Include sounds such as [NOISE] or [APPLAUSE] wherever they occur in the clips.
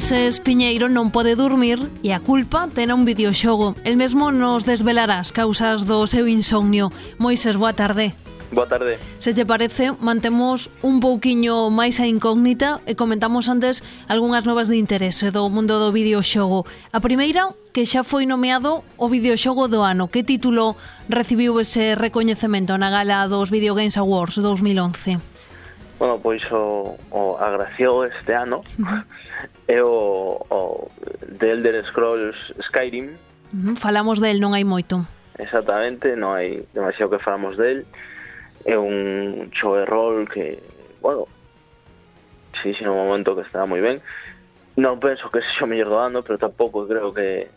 Moisés Piñeiro non pode dormir e a culpa ten un videoxogo. El mesmo nos desvelará as causas do seu insomnio. Moises, boa tarde. Boa tarde. Se che parece, mantemos un pouquiño máis a incógnita e comentamos antes algunhas novas de interese do mundo do videoxogo. A primeira, que xa foi nomeado o videoxogo do ano. Que título recibiu ese recoñecemento na gala dos Video Games Awards 2011? Bueno, pois o, o agraciou este ano é [LAUGHS] o, o The Elder Scrolls Skyrim. Uh -huh. Falamos del, non hai moito. Exactamente, non hai demasiado que falamos del. É un choe rol que, bueno, si, si, no momento que está moi ben. Non penso que sexa o mellor do ano, pero tampouco creo que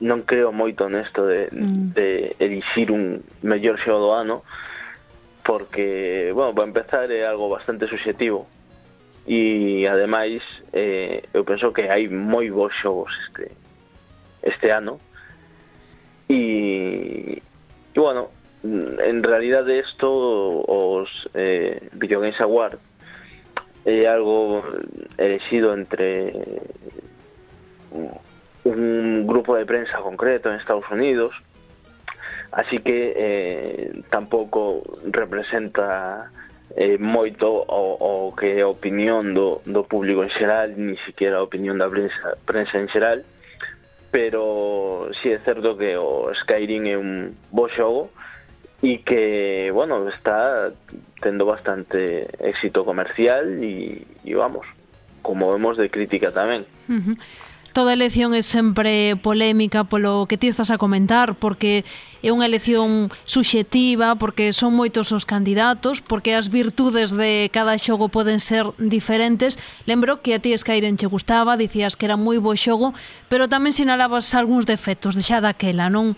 non creo moito nesto de, mm. de elixir un mellor xogo do ano. Porque, bueno, para empezar é algo bastante subjetivo. E ademais eh, eu penso que hai moi bons xogos este este ano e, bueno, en realidad esto os eh, Video Games Award é algo elegido entre un grupo de prensa concreto en Estados Unidos así que eh, tampouco representa eh, moito o, o que é a opinión do, do público en xeral, ni siquiera a opinión da prensa, prensa en xeral, pero si sí é certo que o Skyrim é un bo xogo e que, bueno, está tendo bastante éxito comercial e, e vamos, como vemos de crítica tamén. Uh -huh toda elección é sempre polémica polo que ti estás a comentar, porque é unha elección subxetiva, porque son moitos os candidatos, porque as virtudes de cada xogo poden ser diferentes. Lembro que a ti Skyrim che gustaba, dicías que era moi bo xogo, pero tamén sinalabas algúns defectos de xa daquela, non?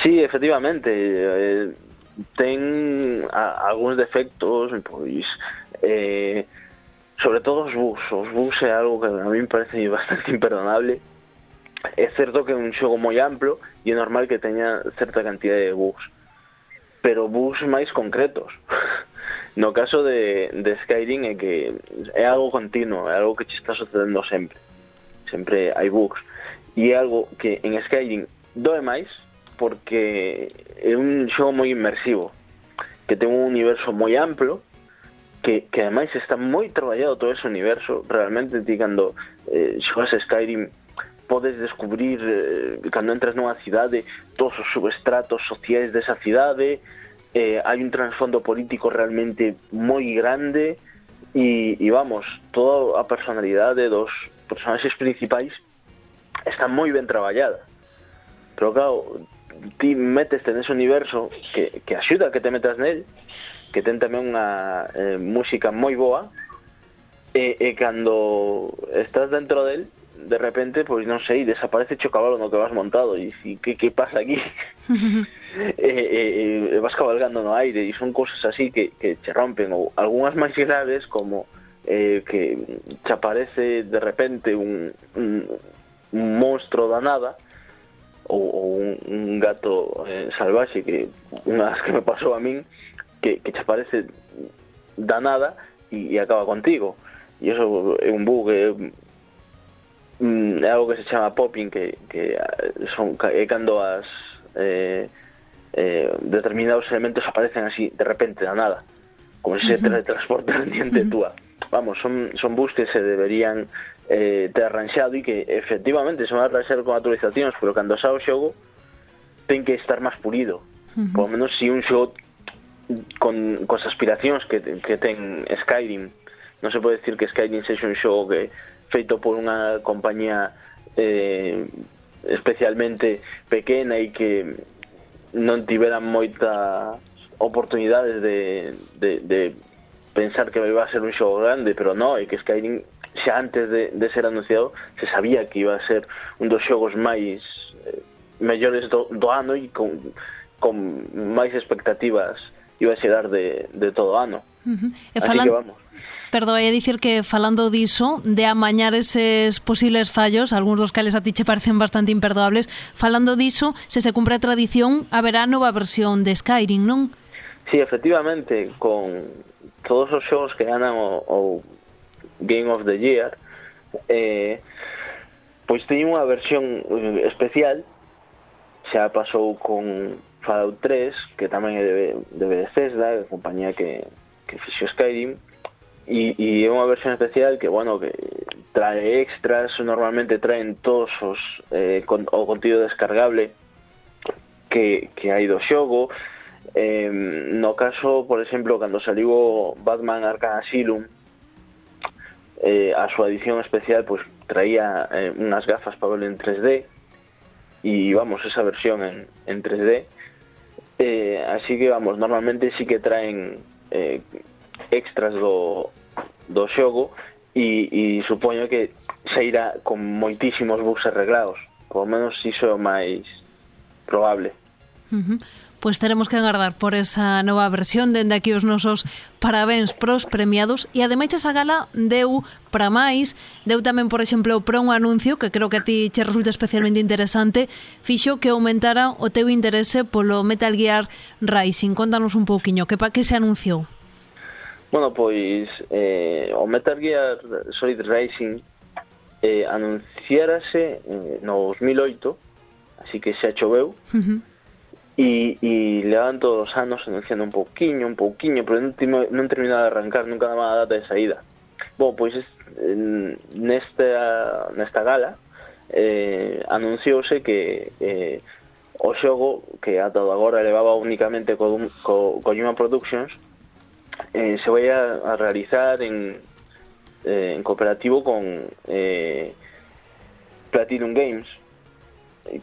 Sí, efectivamente, eh, ten a, algúns defectos, pois eh, sobre todo os bus. Os bus é algo que a mí me parece [LAUGHS] bastante imperdonable. É certo que é un xogo moi amplo e é normal que teña certa cantidade de bugs. Pero bugs máis concretos. [LAUGHS] No caso de, de Skyrim é que é algo continuo, é algo que che está sucedendo sempre. Sempre hai bugs. E é algo que en Skyrim doe máis porque é un xogo moi inmersivo que ten un universo moi amplo que, que ademais está moi traballado todo ese universo realmente ti cando eh, xogas Skyrim podes descubrir eh, cando entras nunha cidade todos os subestratos sociais desa cidade eh, hai un trasfondo político realmente moi grande e, e vamos, toda a personalidade dos personaxes principais está moi ben traballada. Pero claro, ti meteste nese universo que, que axuda que te metas nel que ten tamén unha eh, música moi boa e, e cando estás dentro del de repente, pois non sei, desaparece o cabalo no que vas montado e si que, que pasa aquí? [LAUGHS] e, e, e, vas cabalgando no aire e son cousas así que, que che rompen ou algunhas máis graves como eh, que te aparece de repente un, un, un monstro da nada ou, ou un, un gato eh, salvaxe que unhas que me pasou a min que, que che parece da nada e, e acaba contigo. E eso é un bug é, é mm, algo que se chama popping que, que eh, son é eh, cando as eh, eh, determinados elementos aparecen así de repente da nada. Como se teletransportaran diante túa vamos, son, son bugs que se deberían eh, ter arranxado e que efectivamente se van a arranxar con actualizacións pero cando xa o xogo ten que estar máis pulido. Uh -huh. por lo menos si un xogo con cos aspiracións que, que ten Skyrim. Non se pode decir que Skyrim sexa un xogo que feito por unha compañía eh, especialmente pequena e que non tiveran moita oportunidades de, de, de pensar que iba a ser un xogo grande, pero non, é que Skyrim xa antes de, de ser anunciado se sabía que iba a ser un dos xogos máis eh, mellores do, do ano e con, con máis expectativas iba chegar de, de todo ano. Uh eh, -huh. E falan... Así que vamos. Perdón, é dicir que falando diso, de amañar eses posibles fallos, algúns dos cales a ti che parecen bastante imperdoables, falando diso, se se cumpre a tradición, haberá nova versión de Skyrim, non? Sí, efectivamente, con todos os xogos que ganan o, o Game of the Year, eh, pois teñen unha versión eh, especial, xa pasou con Fallout 3, que tamén é de, de Bethesda, a compañía que, que fixo Skyrim, e, e é unha versión especial que, bueno, que trae extras, normalmente traen todos os, eh, con, o contido descargable que, que hai do xogo, eh, no caso, por exemplo, cando saliu Batman Arkham Asylum, eh, a súa edición especial pois traía eh, unhas gafas para verlo en 3D, e vamos, esa versión en, en 3D Eh, así que vamos, normalmente sí que traen eh, extras do, do xogo e, e supoño que se irá con moitísimos bugs arreglados. Por menos iso é o máis probable. Uh -huh pois teremos que agardar por esa nova versión dende aquí os nosos parabéns pros premiados e ademais esa gala deu para máis, deu tamén, por exemplo, para un anuncio que creo que a ti che resulta especialmente interesante, fixo que aumentara o teu interese polo Metal Gear Rising. Contanos un pouquiño, que para que se anunciou? Bueno, pois eh, o Metal Gear Solid Rising eh, anunciárase eh, no 2008, así que xa choveu, uh -huh e, e levan todos os anos anunciando un pouquiño, un pouquiño, pero non, timo, non terminaba de arrancar nunca daba a data de saída. Bom, pois es, nesta, nesta gala eh, anunciouse que eh, o xogo que ata agora levaba únicamente co, co, co Productions eh, se vai a, a realizar en, eh, en cooperativo con eh, Platinum Games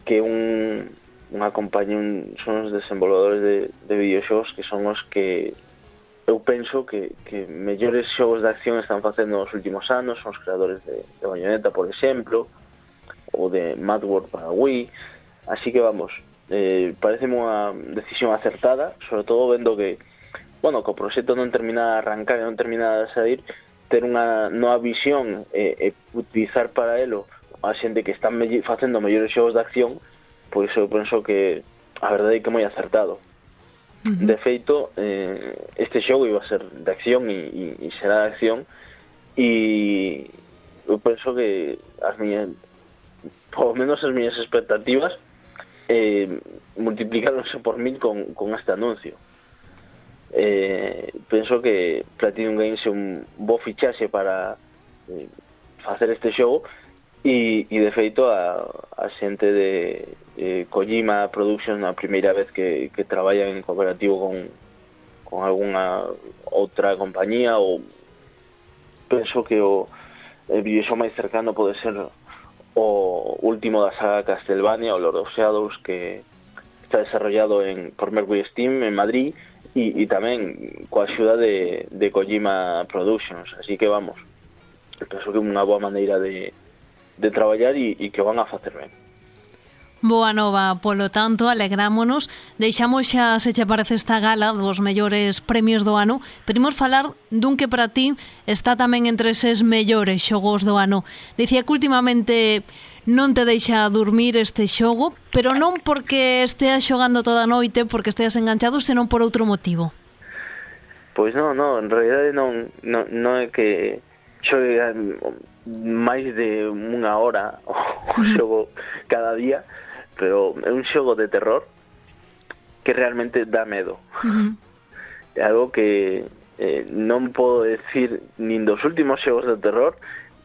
que é un unha compañía un, son os desenvolvedores de, de videoxogos que son os que eu penso que, que mellores xogos de acción están facendo nos últimos anos, son os creadores de, de Bayonetta, por exemplo, ou de Mad World para Wii, así que vamos, eh, parece unha decisión acertada, sobre todo vendo que, bueno, que o proxecto non termina de arrancar e non termina de sair, ter unha nova visión e, e utilizar para elo a xente que están me facendo mellores xogos de acción pois eu penso que a verdade é que moi acertado. Uh -huh. De feito, eh, este xogo iba a ser de acción e, e, e será de acción e eu penso que as miñas por menos as miñas expectativas eh, multiplicáronse por mil con, con este anuncio. Eh, penso que Platinum Games é un bo fichaxe para eh, facer este xogo E, e de feito a, a xente de eh, Kojima Productions a primeira vez que, que traballa en cooperativo con, con alguna outra compañía ou penso que o el videoxo máis cercano pode ser o último da saga Castlevania, o Lord of Shadows, que está desarrollado en, por Mercury Steam en Madrid e, e tamén coa axuda de, de Kojima Productions, así que vamos, penso que é unha boa maneira de, de traballar e, e que o van a facer ben. Boa nova, polo tanto, alegrámonos. Deixamos xa, se che parece esta gala dos mellores premios do ano, Pedimos falar dun que para ti está tamén entre eses mellores xogos do ano. Dicía que últimamente non te deixa dormir este xogo, pero non porque esteas xogando toda a noite, porque esteas enganchado, senón por outro motivo. Pois non, non, en realidade non, non, non é que xogue máis de unha hora [LAUGHS] o xogo cada día, pero é un xogo de terror que realmente dá medo. Uh -huh. É algo que eh, non podo decir nin dos últimos xogos de terror,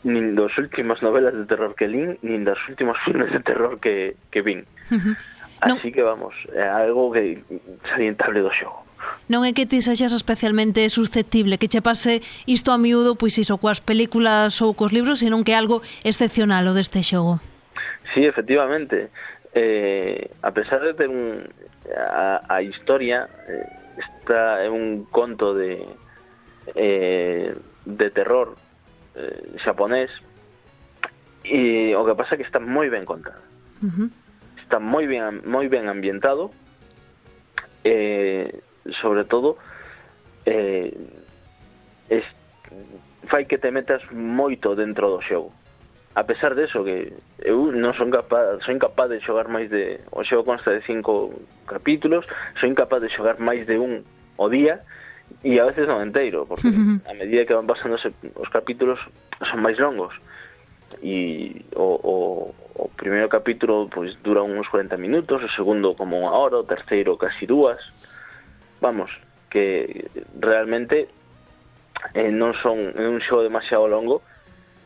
nin dos últimas novelas de terror que lin, nin dos últimos filmes de terror que, que vin. Uh -huh. Así no. que vamos, é algo que salientable do xogo non é que ti sexas especialmente susceptible que che pase isto a miúdo, pois iso coas películas ou cos libros, senón que é algo excepcional o deste xogo. Sí, efectivamente. Eh, a pesar de ter un, a, a historia, eh, esta é un conto de eh, de terror eh, xaponés e o que pasa é que está moi ben contado. Uh -huh. Está moi ben moi ben ambientado. Eh, sobre todo eh, es, fai que te metas moito dentro do xogo. A pesar de eso que eu non son capaz, son incapaz de xogar máis de o xogo consta de cinco capítulos, son incapaz de xogar máis de un o día e a veces non enteiro, porque a medida que van pasando os capítulos son máis longos. E o, o, o primeiro capítulo pois dura uns 40 minutos, o segundo como unha hora, o terceiro casi dúas vamos, que realmente eh, non son é un xogo demasiado longo,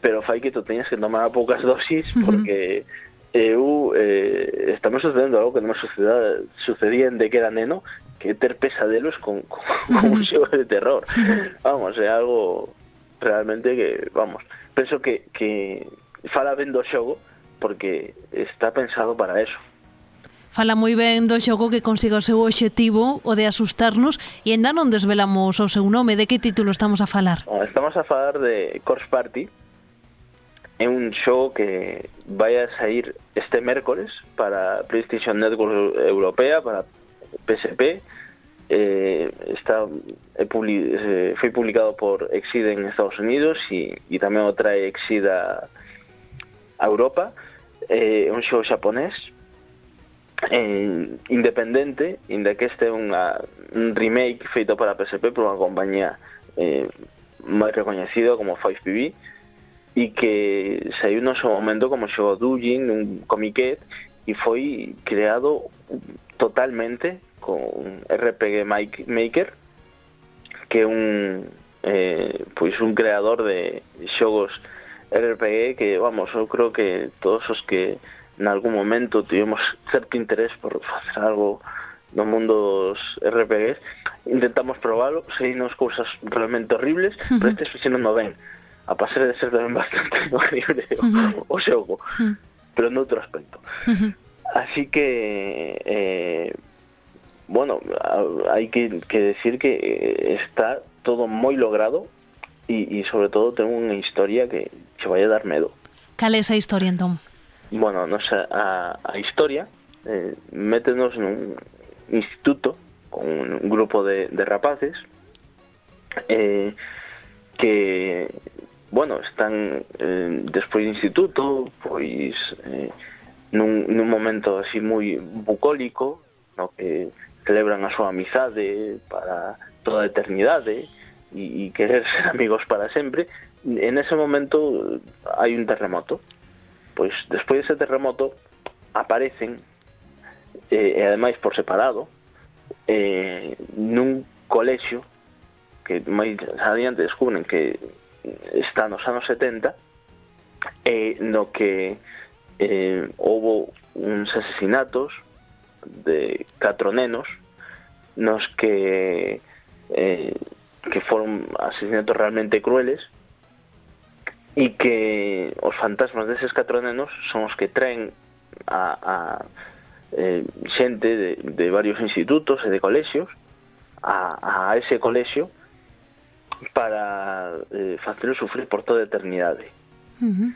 pero fai que tú teñas que tomar poucas dosis porque uh -huh. eu eh, estamos sucedendo algo que non me sucedía, sucedía en de que era neno, que ter pesadelos con, [LAUGHS] con, con un xogo de terror. Vamos, é algo realmente que, vamos, penso que, que fala ben do xogo porque está pensado para eso fala moi ben do xogo que consiga o seu obxectivo, o de asustarnos, e ainda non desvelamos o seu nome. De que título estamos a falar? Ah, estamos a falar de Corpse Party, é un xogo que vai a sair este mércores para PlayStation Network Europea, para PSP. Eh, está, é publi, eh, foi publicado por Exid en Estados Unidos e, e tamén o trae Exida a Europa. Eh, é eh, un xogo xaponés eh, independente inda que este un remake feito para PSP por unha compañía eh, recoñecido como 5PB e que saiu no seu momento como xogo Dujin, un comiquet e foi creado totalmente con RPG Maker que é un eh, pois un creador de xogos RPG que, vamos, eu creo que todos os que en algún momento tivemos certo interés por facer algo no mundo dos RPGs intentamos probalo, nos cousas realmente horribles, uh -huh. pero este funcionando ben a pasar de ser tamén [LAUGHS] bastante horrible uh -huh. o, o xogo uh -huh. pero noutro aspecto uh -huh. así que eh, bueno, hai que, que decir que eh, está todo moi logrado e, e sobre todo ten unha historia que che vai a dar medo Cal é esa historia entón? bueno, nos a, a historia eh, métenos nun instituto con un grupo de, de rapaces eh, que bueno, están eh, despois do instituto, pois eh, nun, nun momento así moi bucólico, no que celebran a súa amizade para toda a eternidade e, e querer ser [LAUGHS] amigos para sempre, en ese momento hai un terremoto pois despois dese terremoto aparecen eh, e ademais por separado eh, nun colexio que máis adiante descubren que está nos anos 70 e eh, no que eh, houve uns asesinatos de catro nenos nos que eh, que foron asesinatos realmente crueles e que os fantasmas deses catro nenos son os que traen a, a eh, xente de, de varios institutos e de colexios a, a ese colexio para eh, facelo sufrir por toda a eternidade. Uh -huh.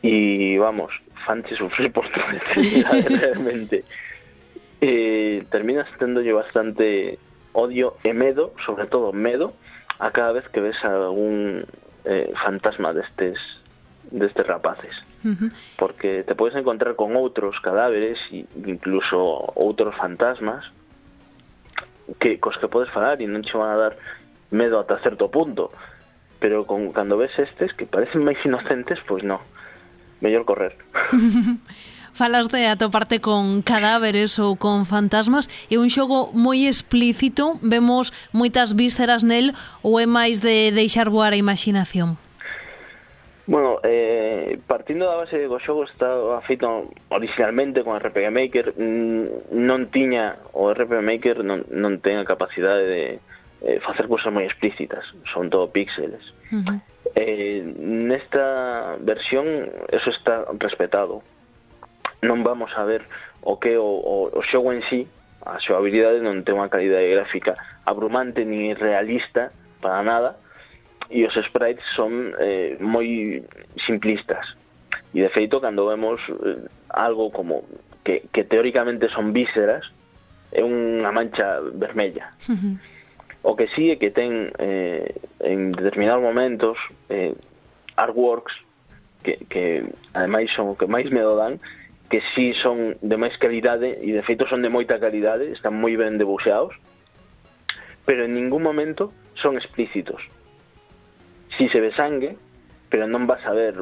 E vamos, fanche sufrir por toda a eternidade [LAUGHS] realmente. Eh, terminas tendolle bastante odio e medo, sobre todo medo, a cada vez que ves algún eh, fantasma destes destes rapaces. Uh -huh. porque te podes encontrar con outros cadáveres e incluso outros fantasmas que cos que podes falar e non che van a dar medo ata certo punto. Pero con, cando ves estes que parecen máis inocentes pois non, mellor correr. [LAUGHS] Falas de atoparte con cadáveres ou con fantasmas É un xogo moi explícito Vemos moitas vísceras nel Ou é máis de deixar voar a imaginación? Bueno, eh, partindo da base do xogo está feito originalmente con RPG Maker mm, Non tiña, o RPG Maker non, non ten a capacidade de eh, facer cousas moi explícitas Son todo píxeles uh -huh. eh, Nesta versión eso está respetado non vamos a ver o que o, o, o xogo en sí, a súa habilidade non ten unha calidade gráfica abrumante ni realista para nada, e os sprites son eh, moi simplistas. E de feito, cando vemos eh, algo como que, que teóricamente son vísceras, é unha mancha vermella. Uh -huh. O que sí é que ten eh, en determinados momentos eh, artworks que, que ademais son o que máis me dan que sí son de máis calidade e de feito son de moita calidade, están moi ben debuxeados, pero en ningún momento son explícitos. Si se ve sangue, pero non vas a ver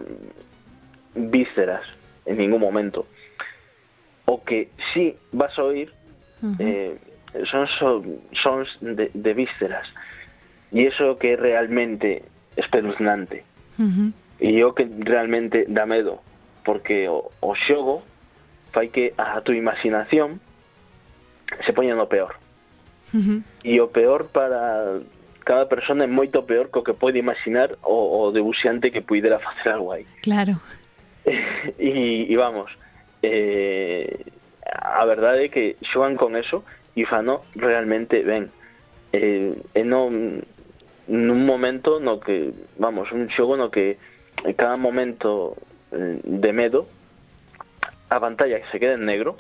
vísceras en ningún momento. O que sí vas a oír uh -huh. eh, son sons de, de vísceras. E iso que é realmente espeluznante. Uh -huh. E o que realmente dá medo, porque o, o xogo fai que a tu imaginación se poña no peor. Uh -huh. E o peor para cada persona é moito peor co que pode imaginar o, o debuxante que puidera facer algo aí. Claro. [LAUGHS] E, e vamos, eh, a verdade é que xogan con eso e fano realmente ben. Eh, e non nun momento no que, vamos, un xogo no que cada momento eh, de medo a pantalla que se queda en negro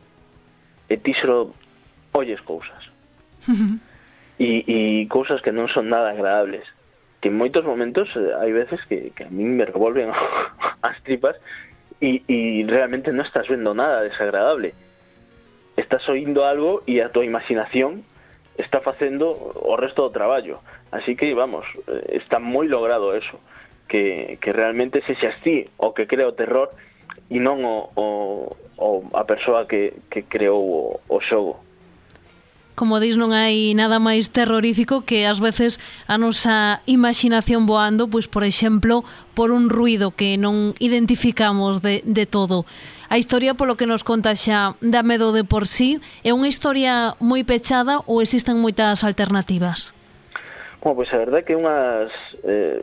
e ti só olles cousas. E, [LAUGHS] e cousas que non son nada agradables. Que en moitos momentos eh, hai veces que, que a min me revolven [LAUGHS] as tripas e, e realmente non estás vendo nada desagradable. Estás oindo algo e a tua imaginación está facendo o resto do traballo. Así que, vamos, eh, está moi logrado eso. Que, que realmente se xa ti o que crea o terror e non o, o, a persoa que, que creou o, o xogo. Como dis, non hai nada máis terrorífico que ás veces a nosa imaginación voando, pois por exemplo, por un ruido que non identificamos de, de todo. A historia polo que nos conta xa da medo de por sí é unha historia moi pechada ou existen moitas alternativas? Bueno, pois a verdade é que unhas eh,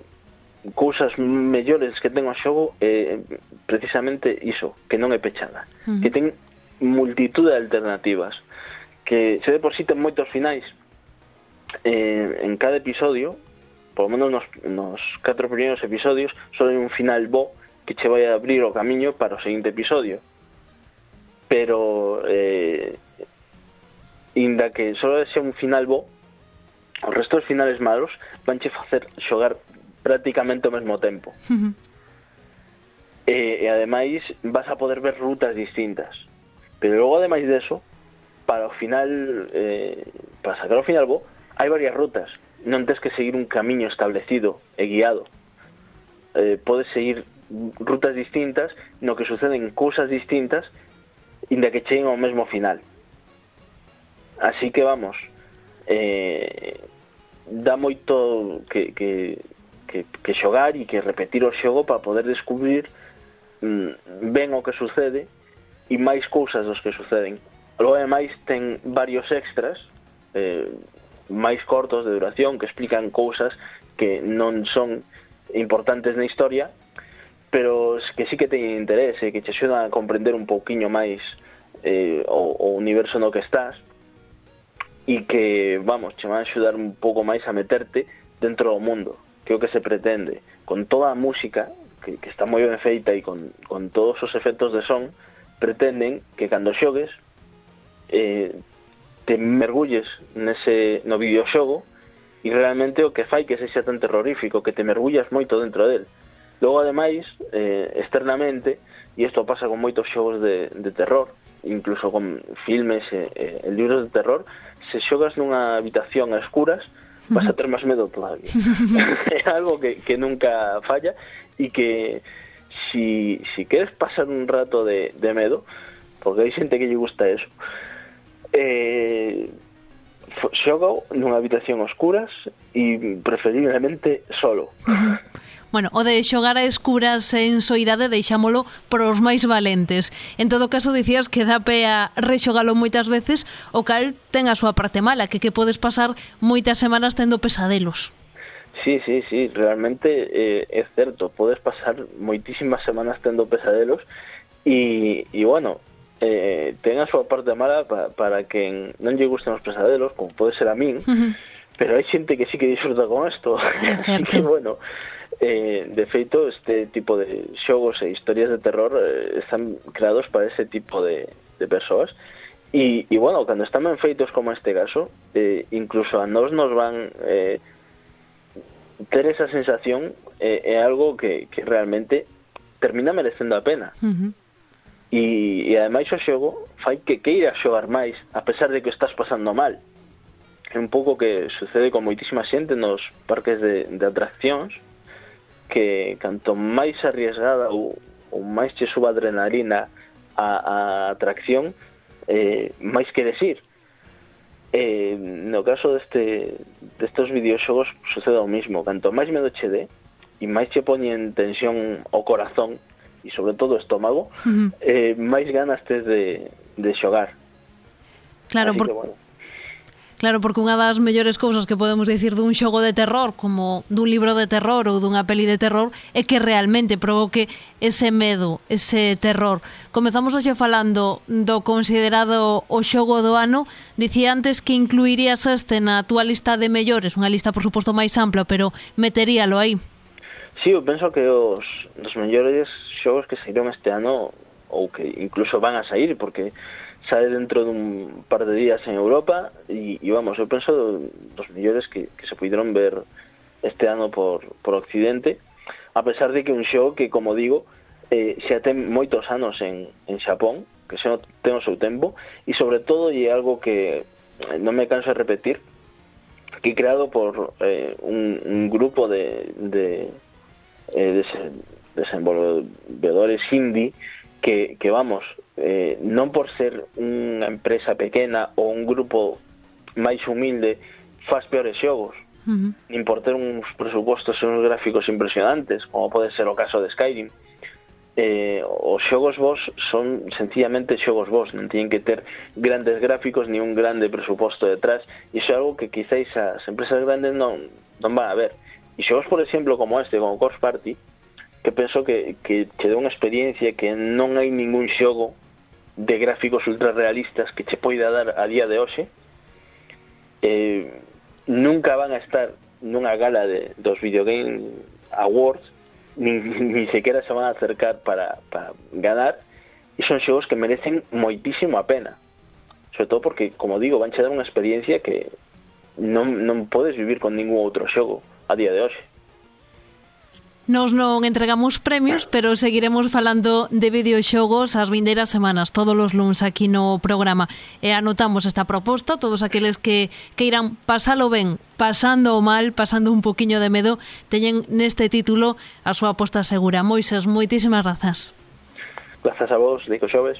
cousas mellores que ten o xogo é eh, precisamente iso, que non é pechada, uh -huh. que ten multitud de alternativas, que se de por si ten moitos finais eh, en cada episodio, por lo menos nos, nos catro primeiros episodios, só hai un final bo que che vai a abrir o camiño para o seguinte episodio. Pero, eh, inda que só sea un final bo, os restos finales malos vanche facer xogar prácticamente ao mesmo tempo. Uh eh, -huh. e, e ademais vas a poder ver rutas distintas. Pero logo ademais deso, para o final, eh, para sacar o final bo, hai varias rutas. Non tens que seguir un camiño establecido e guiado. Eh, podes seguir rutas distintas no que suceden cousas distintas inda que cheguen ao mesmo final. Así que vamos, eh, dá moito que, que que, que xogar e que repetir o xogo para poder descubrir mm, ben o que sucede e máis cousas dos que suceden. Logo, ademais, ten varios extras eh, máis cortos de duración que explican cousas que non son importantes na historia, pero que sí que teñen e eh, que te axudan a comprender un pouquiño máis eh, o, o universo no que estás e que, vamos, che van a axudar un pouco máis a meterte dentro do mundo que é o que se pretende con toda a música que, que está moi ben feita e con, con todos os efectos de son pretenden que cando xogues eh, te mergulles nese, no videoxogo e realmente o que fai que sexa tan terrorífico que te mergullas moito dentro del. Logo ademais eh, externamente e isto pasa con moitos xogos de, de terror incluso con filmes e, e libros de terror se xogas nunha habitación a escuras vas a ter máis medo todavía. [LAUGHS] É algo que, que nunca falla e que si, si queres pasar un rato de, de medo porque hai xente que lle gusta eso eh, xogo nunha habitación oscuras e preferiblemente solo. Bueno, o de xogar a escuras en soidade deixámolo para os máis valentes. En todo caso, dicías que dá pe a rexogalo moitas veces, o cal ten a súa parte mala, que que podes pasar moitas semanas tendo pesadelos. Sí, sí, sí, realmente eh, é certo, podes pasar moitísimas semanas tendo pesadelos e, e bueno, eh, ten a súa parte mala pa, para que non lle gusten os pesadelos, como pode ser a min, uh -huh. pero hai xente que sí que disfruta con isto, [LAUGHS] así que bueno, Eh, de feito, este tipo de xogos e historias de terror eh, están creados para ese tipo de, de persoas. E, e, bueno, cando están ben feitos como este caso eh, incluso a nós nos van eh, ter esa sensación eh, é algo que, que realmente termina merecendo a pena. Uh -huh. e, e ademais o xogo fai que queira xogar máis a pesar de que estás pasando mal. É un pouco que sucede con moitísima xente nos parques de, de atraccións que canto máis arriesgada ou, ou máis che suba adrenalina a, a atracción, eh, máis queres ir. Eh, no caso deste, destes videoxogos sucede o mismo, canto máis medo che dé e máis che poñen tensión o corazón e sobre todo o estómago, uh -huh. eh, máis ganas tes de, de xogar. Claro, Así porque, que, bueno. Claro, porque unha das mellores cousas que podemos dicir dun xogo de terror, como dun libro de terror ou dunha peli de terror, é que realmente provoque ese medo, ese terror. Comezamos hoxe falando do considerado o xogo do ano. Dicía antes que incluirías este na túa lista de mellores, unha lista, por suposto, máis ampla, pero meteríalo aí. Sí, eu penso que os dos mellores xogos que saíron este ano ou que incluso van a sair, porque sale dentro dun par de días en Europa e, e vamos, eu penso dos mellores que, que se puderon ver este ano por, por Occidente a pesar de que un xogo que, como digo eh, xa ten moitos en, en Xapón que xa ten o seu tempo e sobre todo é algo que eh, non me canso de repetir que creado por eh, un, un grupo de, de eh, desenvolvedores indie que, que vamos, eh, non por ser unha empresa pequena ou un grupo máis humilde faz peores xogos. Uh -huh. nin por ter uns presupostos e uns gráficos impresionantes como pode ser o caso de Skyrim. Eh, os xogos vos son sencillamente xogos vos non teñen que ter grandes gráficos ni un grande presuposto detrás e iso é algo que quizáis as empresas grandes non, non van a ver. E xogos por exemplo como este, como Course Party que penso que, que che dá unha experiencia que non hai ningún xogo de gráficos ultrarrealistas que che poida dar a día de hoxe eh, nunca van a estar nunha gala de, dos videogame awards nin, [LAUGHS] ni sequera se van a acercar para, para ganar e son xogos que merecen moitísimo a pena. Sobre todo porque, como digo, van che dar unha experiencia que non, non podes vivir con ningún outro xogo a día de hoxe. Nos non entregamos premios, pero seguiremos falando de videoxogos as vindeiras semanas, todos os luns aquí no programa. E anotamos esta proposta, todos aqueles que que irán pasalo ben, pasando o mal, pasando un poquiño de medo, teñen neste título a súa aposta segura. Moises, moitísimas grazas. Grazas a vos, Nico Xoves.